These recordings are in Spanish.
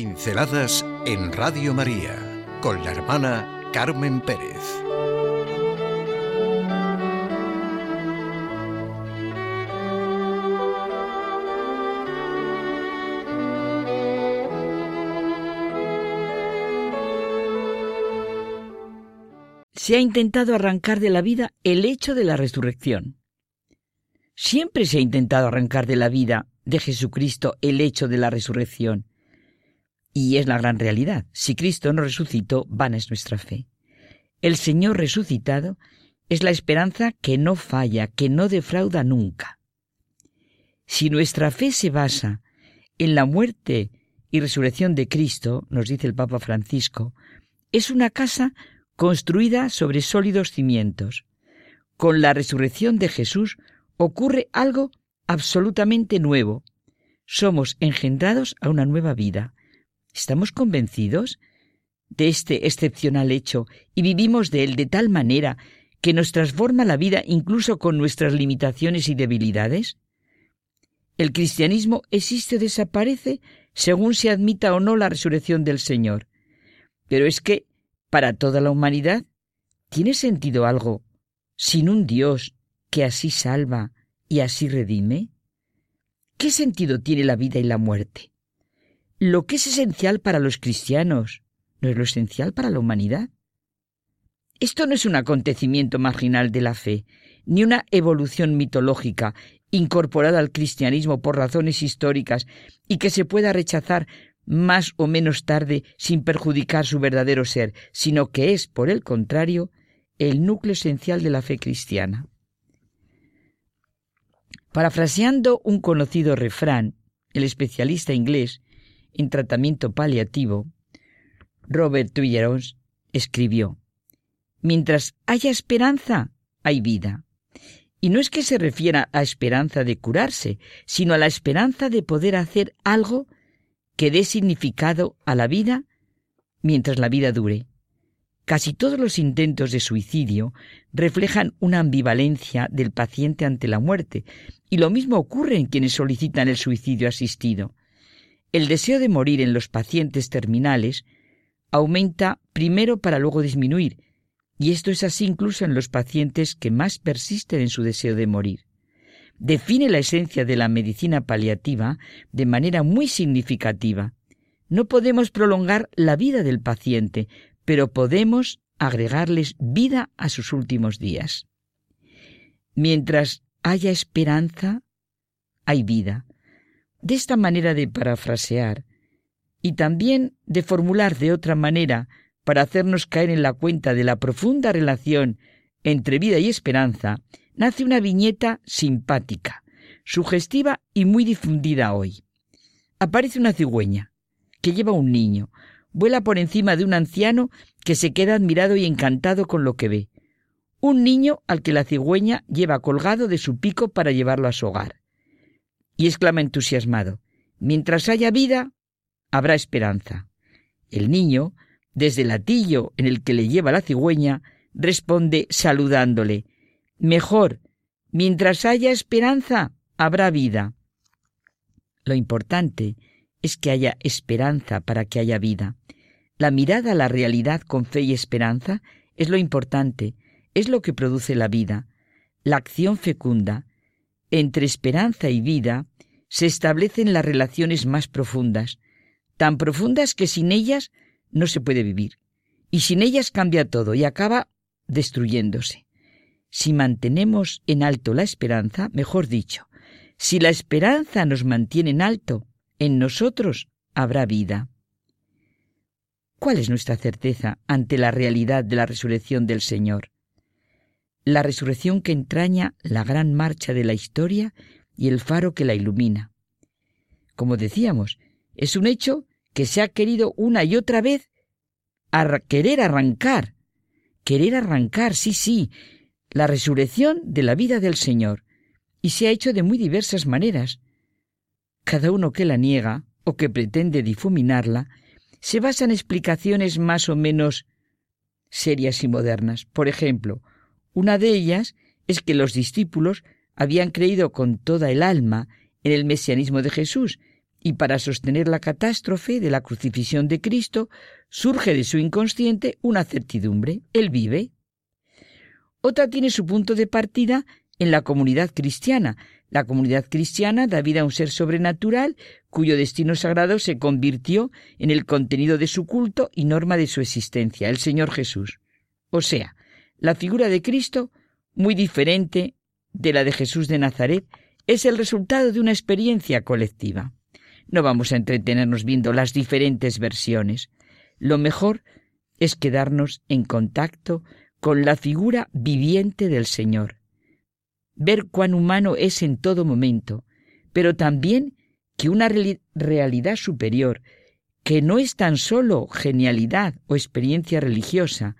Pinceladas en Radio María con la hermana Carmen Pérez. Se ha intentado arrancar de la vida el hecho de la resurrección. Siempre se ha intentado arrancar de la vida de Jesucristo el hecho de la resurrección. Y es la gran realidad. Si Cristo no resucitó, vana es nuestra fe. El Señor resucitado es la esperanza que no falla, que no defrauda nunca. Si nuestra fe se basa en la muerte y resurrección de Cristo, nos dice el Papa Francisco, es una casa construida sobre sólidos cimientos. Con la resurrección de Jesús ocurre algo absolutamente nuevo. Somos engendrados a una nueva vida. ¿Estamos convencidos de este excepcional hecho y vivimos de él de tal manera que nos transforma la vida incluso con nuestras limitaciones y debilidades? El cristianismo existe o desaparece según se admita o no la resurrección del Señor. Pero es que, para toda la humanidad, ¿tiene sentido algo sin un Dios que así salva y así redime? ¿Qué sentido tiene la vida y la muerte? Lo que es esencial para los cristianos no es lo esencial para la humanidad. Esto no es un acontecimiento marginal de la fe, ni una evolución mitológica incorporada al cristianismo por razones históricas y que se pueda rechazar más o menos tarde sin perjudicar su verdadero ser, sino que es, por el contrario, el núcleo esencial de la fe cristiana. Parafraseando un conocido refrán, el especialista inglés en tratamiento paliativo, Robert Twilleros, escribió, Mientras haya esperanza, hay vida. Y no es que se refiera a esperanza de curarse, sino a la esperanza de poder hacer algo que dé significado a la vida mientras la vida dure. Casi todos los intentos de suicidio reflejan una ambivalencia del paciente ante la muerte, y lo mismo ocurre en quienes solicitan el suicidio asistido. El deseo de morir en los pacientes terminales aumenta primero para luego disminuir, y esto es así incluso en los pacientes que más persisten en su deseo de morir. Define la esencia de la medicina paliativa de manera muy significativa. No podemos prolongar la vida del paciente, pero podemos agregarles vida a sus últimos días. Mientras haya esperanza, hay vida. De esta manera de parafrasear y también de formular de otra manera para hacernos caer en la cuenta de la profunda relación entre vida y esperanza, nace una viñeta simpática, sugestiva y muy difundida hoy. Aparece una cigüeña que lleva un niño, vuela por encima de un anciano que se queda admirado y encantado con lo que ve. Un niño al que la cigüeña lleva colgado de su pico para llevarlo a su hogar. Y exclama entusiasmado, Mientras haya vida, habrá esperanza. El niño, desde el atillo en el que le lleva la cigüeña, responde saludándole, Mejor, mientras haya esperanza, habrá vida. Lo importante es que haya esperanza para que haya vida. La mirada a la realidad con fe y esperanza es lo importante, es lo que produce la vida. La acción fecunda. Entre esperanza y vida se establecen las relaciones más profundas, tan profundas que sin ellas no se puede vivir. Y sin ellas cambia todo y acaba destruyéndose. Si mantenemos en alto la esperanza, mejor dicho, si la esperanza nos mantiene en alto, en nosotros habrá vida. ¿Cuál es nuestra certeza ante la realidad de la resurrección del Señor? La resurrección que entraña la gran marcha de la historia y el faro que la ilumina. Como decíamos, es un hecho que se ha querido una y otra vez querer arrancar, querer arrancar, sí, sí, la resurrección de la vida del Señor, y se ha hecho de muy diversas maneras. Cada uno que la niega o que pretende difuminarla se basa en explicaciones más o menos serias y modernas. Por ejemplo, una de ellas es que los discípulos habían creído con toda el alma en el mesianismo de Jesús y para sostener la catástrofe de la crucifixión de Cristo surge de su inconsciente una certidumbre, Él vive. Otra tiene su punto de partida en la comunidad cristiana. La comunidad cristiana da vida a un ser sobrenatural cuyo destino sagrado se convirtió en el contenido de su culto y norma de su existencia, el Señor Jesús. O sea, la figura de Cristo, muy diferente de la de Jesús de Nazaret, es el resultado de una experiencia colectiva. No vamos a entretenernos viendo las diferentes versiones. Lo mejor es quedarnos en contacto con la figura viviente del Señor, ver cuán humano es en todo momento, pero también que una realidad superior, que no es tan solo genialidad o experiencia religiosa,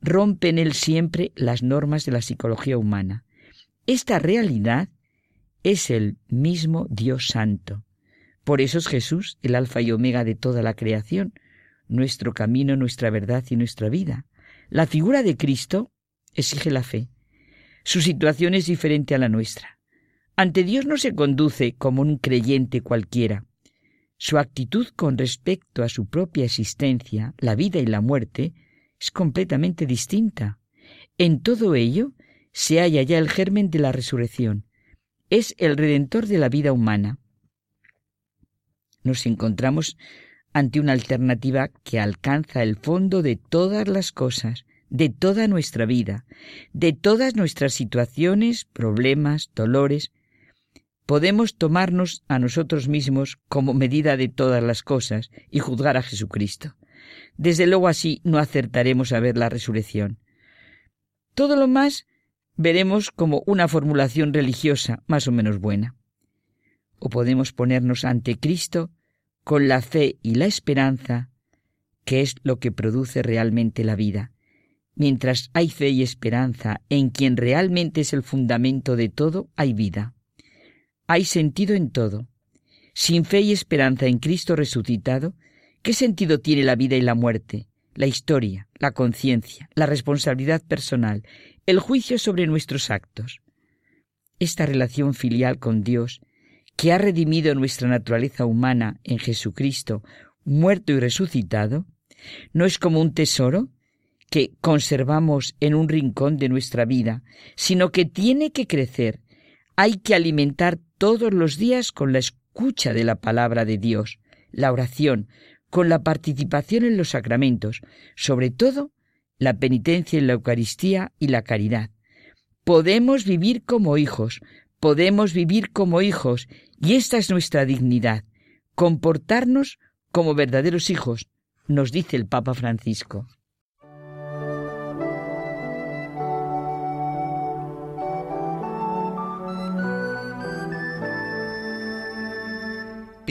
rompe en él siempre las normas de la psicología humana. Esta realidad es el mismo Dios Santo. Por eso es Jesús el alfa y omega de toda la creación, nuestro camino, nuestra verdad y nuestra vida. La figura de Cristo exige la fe. Su situación es diferente a la nuestra. Ante Dios no se conduce como un creyente cualquiera. Su actitud con respecto a su propia existencia, la vida y la muerte, es completamente distinta. En todo ello se halla ya el germen de la resurrección. Es el redentor de la vida humana. Nos encontramos ante una alternativa que alcanza el fondo de todas las cosas, de toda nuestra vida, de todas nuestras situaciones, problemas, dolores. Podemos tomarnos a nosotros mismos como medida de todas las cosas y juzgar a Jesucristo. Desde luego así no acertaremos a ver la resurrección. Todo lo más veremos como una formulación religiosa más o menos buena. O podemos ponernos ante Cristo con la fe y la esperanza, que es lo que produce realmente la vida. Mientras hay fe y esperanza en quien realmente es el fundamento de todo, hay vida. Hay sentido en todo. Sin fe y esperanza en Cristo resucitado, ¿qué sentido tiene la vida y la muerte, la historia, la conciencia, la responsabilidad personal, el juicio sobre nuestros actos? Esta relación filial con Dios que ha redimido nuestra naturaleza humana en Jesucristo, muerto y resucitado, no es como un tesoro que conservamos en un rincón de nuestra vida, sino que tiene que crecer. Hay que alimentar todos los días con la escucha de la palabra de Dios, la oración, con la participación en los sacramentos, sobre todo la penitencia en la Eucaristía y la caridad. Podemos vivir como hijos, podemos vivir como hijos y esta es nuestra dignidad, comportarnos como verdaderos hijos, nos dice el Papa Francisco.